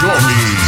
Johnny.